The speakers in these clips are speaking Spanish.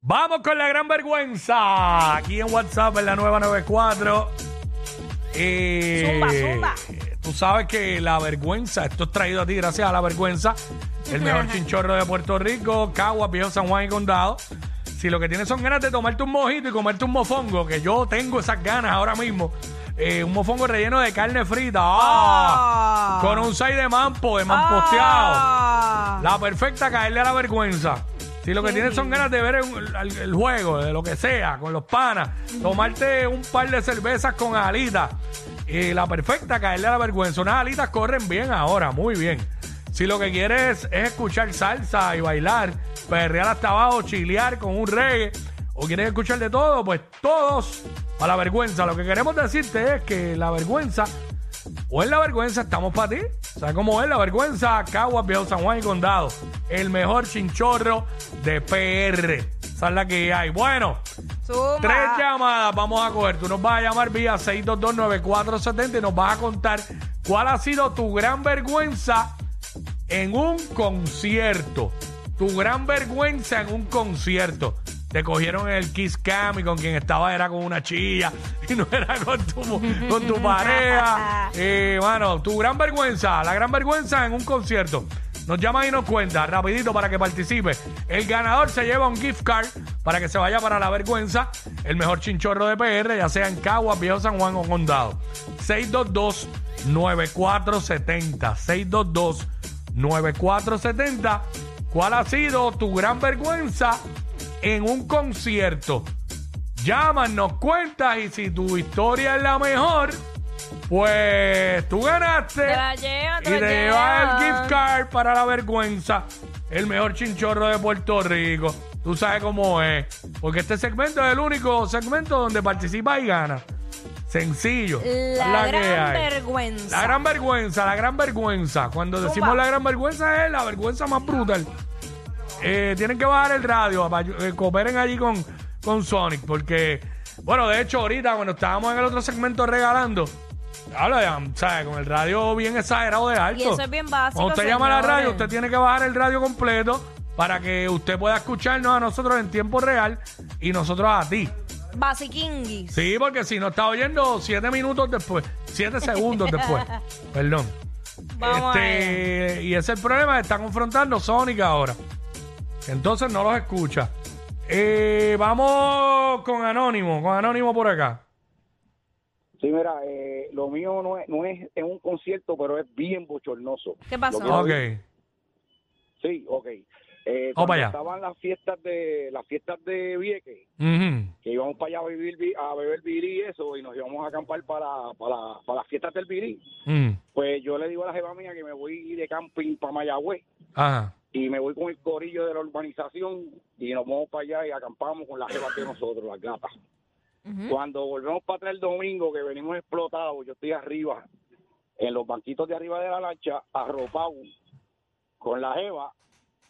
Vamos con la gran vergüenza. Aquí en WhatsApp en la nueva 94. Eh, Zumba, zumba. Tú sabes que la vergüenza, esto es traído a ti gracias a la vergüenza. El mejor chinchorro de Puerto Rico, Caguas, Viejo San Juan y Condado. Si lo que tienes son ganas de tomarte un mojito y comerte un mofongo, que yo tengo esas ganas ahora mismo. eh, un mofongo relleno de carne frita. ¡ah! Ah. Con un side de mampo, de mamposteado. Ah. La perfecta caerle a la vergüenza. Si lo que tienes son ganas de ver el, el- el juego, de lo que sea, con los panas, tomarte un par de cervezas con alitas. Y la perfecta caerle a la vergüenza. Unas alitas corren bien ahora, muy bien. Si lo que quieres es escuchar salsa y bailar, perrear hasta abajo, chilear con un reggae, o quieres escuchar de todo, pues todos a la vergüenza. Lo que queremos decirte es que la vergüenza o en la vergüenza estamos para ti. ¿Sabes cómo es la vergüenza? Caguas, Viejo San Juan y Condado. El mejor chinchorro de PR. Esa es la que hay. Bueno, tres llamadas vamos a coger. Tú nos vas a llamar vía 6229470 y nos vas a contar cuál ha sido tu gran vergüenza en un concierto. Tu gran vergüenza en un concierto. Te cogieron el Kiss Cam y con quien estaba era con una chilla y no era con tu, con tu pareja. Eh, bueno, tu gran vergüenza, la gran vergüenza en un concierto. Nos llama y nos cuenta rapidito para que participe. El ganador se lleva un gift card para que se vaya para la vergüenza. El mejor chinchorro de PR, ya sea en Caguas, Viejo San Juan o Condado. 622-9470. 622-9470. ¿Cuál ha sido tu gran vergüenza en un concierto? Llámanos, cuentas y si tu historia es la mejor, pues tú ganaste. Te la llevas, te y la te llevas el gift card para la vergüenza. El mejor chinchorro de Puerto Rico. Tú sabes cómo es. Porque este segmento es el único segmento donde participa y gana. Sencillo. La, gran vergüenza. La gran vergüenza, la gran vergüenza. Cuando decimos la gran vergüenza es la vergüenza más brutal. Eh, tienen que bajar el radio, eh, cooperen allí con, con Sonic, porque, bueno, de hecho, ahorita cuando estábamos en el otro segmento regalando, habla ¿sabes? Con el radio bien exagerado de alto. Y eso es bien básico, Cuando usted llama a la radio, usted tiene que bajar el radio completo para que usted pueda escucharnos a nosotros en tiempo real y nosotros a ti. Basiquinguis. Sí, porque si nos está oyendo siete minutos después, siete segundos después, perdón. Vamos a Este, y ese es el problema, está confrontando Sonic ahora. Entonces no los escucha. Eh, vamos con Anónimo, con Anónimo por acá. Sí, mira, eh, lo mío no es, no es en un concierto, pero es bien bochornoso. ¿Qué pasó? Lo Ok. Sí, ok. Eh, cuando estaban las fiestas de las fiestas de Vieques, que íbamos para allá a, vivir, vi- a beber virí y eso, y nos íbamos a acampar para, para, para las fiestas del virí. Mm. Pues yo le digo a la jefa mía que me voy de camping para Mayagüez Ajá. Y me voy con el corillo de la urbanización y nos vamos para allá y acampamos con las jefas de nosotros, las gatas. Cuando volvemos para atrás el domingo, que venimos explotados, yo estoy arriba, en los banquitos de arriba de la lancha, arropado con la jeva,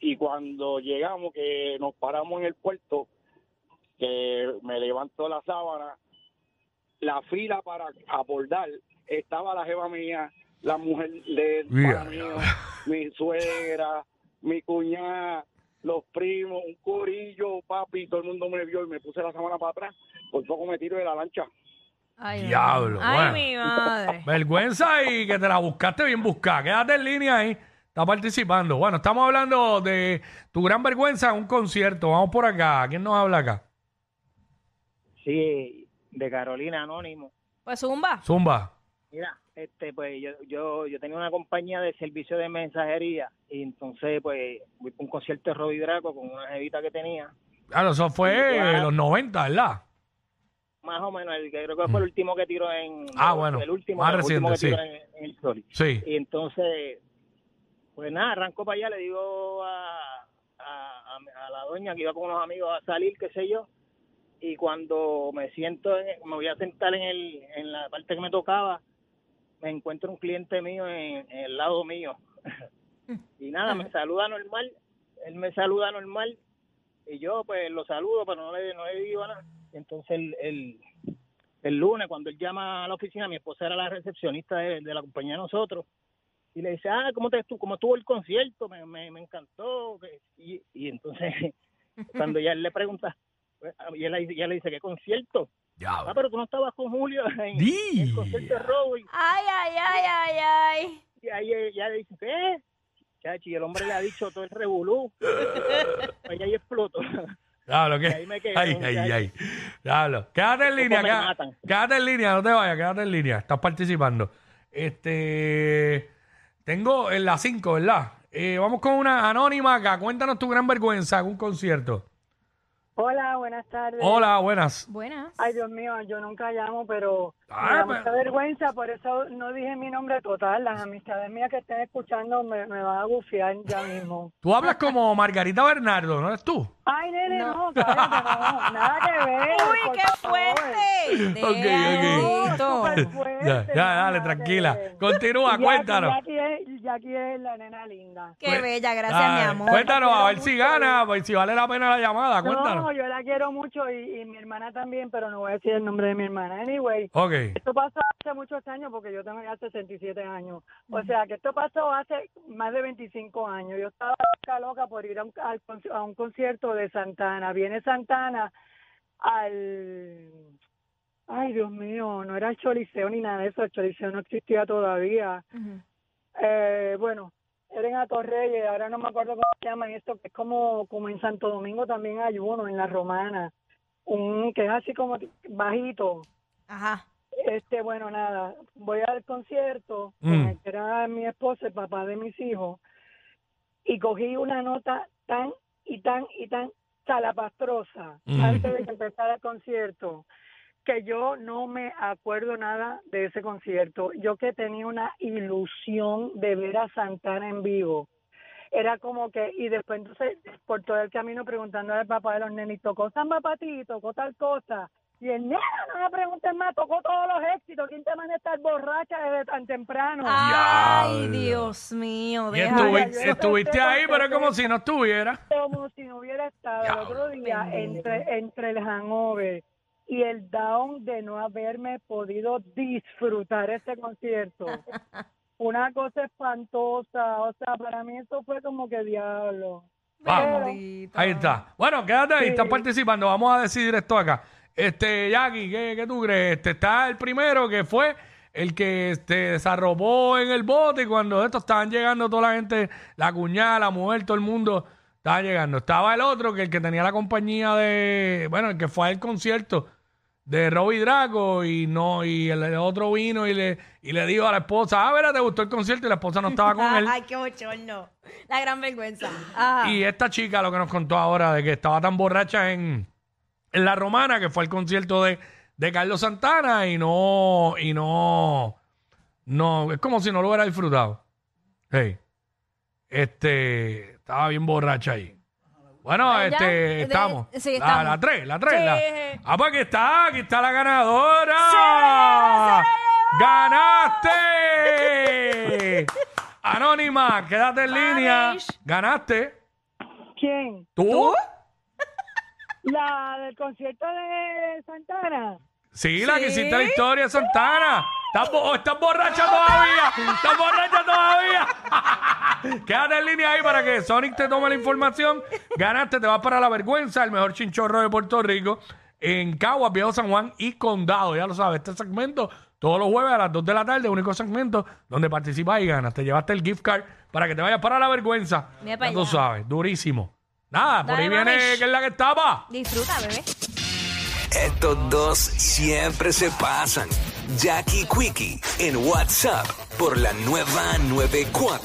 y cuando llegamos, que nos paramos en el puerto, que me levanto la sábana, la fila para abordar, estaba la jeva mía, la mujer de mío, mi suegra, mi cuñada, los primos, un corillo, papi, todo el mundo me vio y me puse la sábana para atrás, por poco me tiro de la lancha. Ay, Diablo. Ay, bueno. mi madre. Vergüenza y que te la buscaste bien buscada. Quédate en línea ahí. Está participando. Bueno, estamos hablando de tu gran vergüenza en un concierto. Vamos por acá. ¿Quién nos habla acá? Sí, de Carolina Anónimo. Pues zumba. Zumba. Mira, este, pues yo, yo, yo tenía una compañía de servicio de mensajería y entonces pues fui a un concierto de Robbie Draco con una jevita que tenía, Claro, eso fue en los 90, ¿verdad? más o menos, el, creo que fue el último que tiró en... Ah, bueno, el último, más el último reciente, que tiró en, en el story. Sí. Y entonces, pues nada, arrancó para allá, le digo a, a, a- a la doña que iba con unos amigos a salir, qué sé yo, y cuando me siento, en- me voy a sentar en, el, en la parte que me tocaba, encuentro un cliente mío en, en el lado mío. y nada, me saluda normal, él me saluda normal, y yo pues lo saludo, pero no le, no le digo nada. Entonces el, el, el lunes, cuando él llama a la oficina, mi esposa era la recepcionista de, de la compañía de nosotros, y le dice, ah, ¿cómo, te, cómo estuvo el concierto? Me, me, me encantó. Y, y entonces, cuando ya él le pregunta, pues, y él, ya le dice, ¿qué concierto? Ah, pero tú no estabas con Julio en, el concierto de Robo. Y, Ay, ay, ay, ay, ay. y ahí ella le dice, ¿qué? Chachi, y el hombre le ha dicho todo el revolú. Pues ahí explotó. Diablo, ¿qué? Y ahí me quedé, Ay, ay, muchacho. ay. Diablo. Quédate en línea. me queda- matan. Quédate en línea, no te vayas, quédate en línea. Estás participando. Este. Tengo en la 5, ¿verdad? Eh, vamos con una anónima acá. Cuéntanos tu gran vergüenza en un concierto. Hola, buenas tardes. Hola, buenas. Buenas. Ay, Dios mío, yo nunca llamo, pero Ah, me da pero- mucha vergüenza, por eso no dije mi nombre total. Las amistades mías que estén escuchando me, me van a gufiar ya mismo. Tú hablas como Margarita Bernardo, ¿no eres tú? Ay, nene, No. no, cállate, no, nada que ver. Uy, por qué favor. fuerte. Ok, ok. Súper fuerte, Ya, ya, dale, tranquila. ver. Continúa, Jackie, cuéntanos. Jackie es, Jackie es la nena linda. Qué bella, gracias, Dale, mi amor. Cuéntanos, a ver si gana, mucho. pues, si vale la pena la llamada. Cuéntanos. No, yo la quiero mucho y, y mi hermana también, pero no voy a decir el nombre de mi hermana. Anyway, Ok. Esto pasó hace muchos años porque yo tengo ya 67 años. O sea, que esto pasó hace más de 25 años. Yo estaba loca, loca por ir a un, al conci- a un concierto de Santana. Viene Santana al... Ay, Dios mío, no era el Choliseo ni nada de eso. El Choliseo no existía todavía. Ujú. Eh, bueno, era en Atorreyes, ahora no me acuerdo cómo se llama esto, que es como, como en Santo Domingo también hay uno, en La Romana. Un, que es así como bajito. Ajá. Este, bueno, nada, voy al concierto Mm. el que era mi esposo, el papá de mis hijos, y cogí una nota tan y tan y tan salapastrosa Mm. antes de que empezara el concierto, que yo no me acuerdo nada de ese concierto. Yo que tenía una ilusión de ver a Santana en vivo. Era como que, y después entonces, por todo el camino preguntando al papá de los nenes, ¿tocó Samba para ti? ¿Tocó tal cosa? Y el nena, no me preguntes más, tocó todos los éxitos. ¿Quién te manda a estar borracha desde tan temprano? Ay. Dios mío. Y estuvi- Ay, estuviste ahí, pero es como si no estuviera. como si no hubiera estado el otro día entre, entre el hangover y el down de no haberme podido disfrutar este concierto. Una cosa espantosa, o sea, para mí eso fue como que diablo. Vamos. Ahí está. Bueno, quédate ahí, Sí. estás participando. Vamos a decidir esto acá. Este, Jackie, ¿qué, qué tú crees? Este está el primero que fue el que este, desarrobó en el bote y cuando estos estaban llegando toda la gente, la cuñada, la mujer, todo el mundo estaba llegando. Estaba el otro que el que tenía la compañía de, bueno, el que fue al concierto de Robbie Draco y no, y el, el otro vino y le, y le dijo a la esposa, ah, verá, te gustó el concierto y la esposa no estaba con él. Ay, qué bochorno. La gran vergüenza. Ajá. Y esta chica lo que nos contó ahora de que estaba tan borracha en, en La Romana, que fue el concierto de, de Carlos Santana y no, y no, no, es como si no lo hubiera disfrutado. Hey. Este, estaba bien borracha ahí. Bueno, ya, este, de- estamos. sí, La- estamos. La, tres, la tres. Sí. la- ah, pues aquí está, aquí está la ganadora. ¡Ganaste! Anónima, quédate en línea. ¿Ganaste? ¿Quién? ¿Tú? La del concierto de Santana. Sí, la que Sí. hiciste la historia de Santana. ¿Estás, bo- oh, estás borracha todavía? ¿Estás borracha todavía? Quédate en línea ahí para que Sonic te tome la información. Ganaste, te vas para la vergüenza, el mejor chinchorro de Puerto Rico, en Caguas, Viejo San Juan y Condado. Ya lo sabes, este segmento todos los jueves a las 2 de la tarde, único segmento donde participas y ganas. Te llevaste el gift card para que te vayas para la vergüenza. Mira Ya tú allá. sabes, durísimo. Nada, por Dale, ahí viene que es la que estaba. Disfruta, bebé. Estos dos siempre se pasan. Jackie Quickie en WhatsApp por la nueva 94.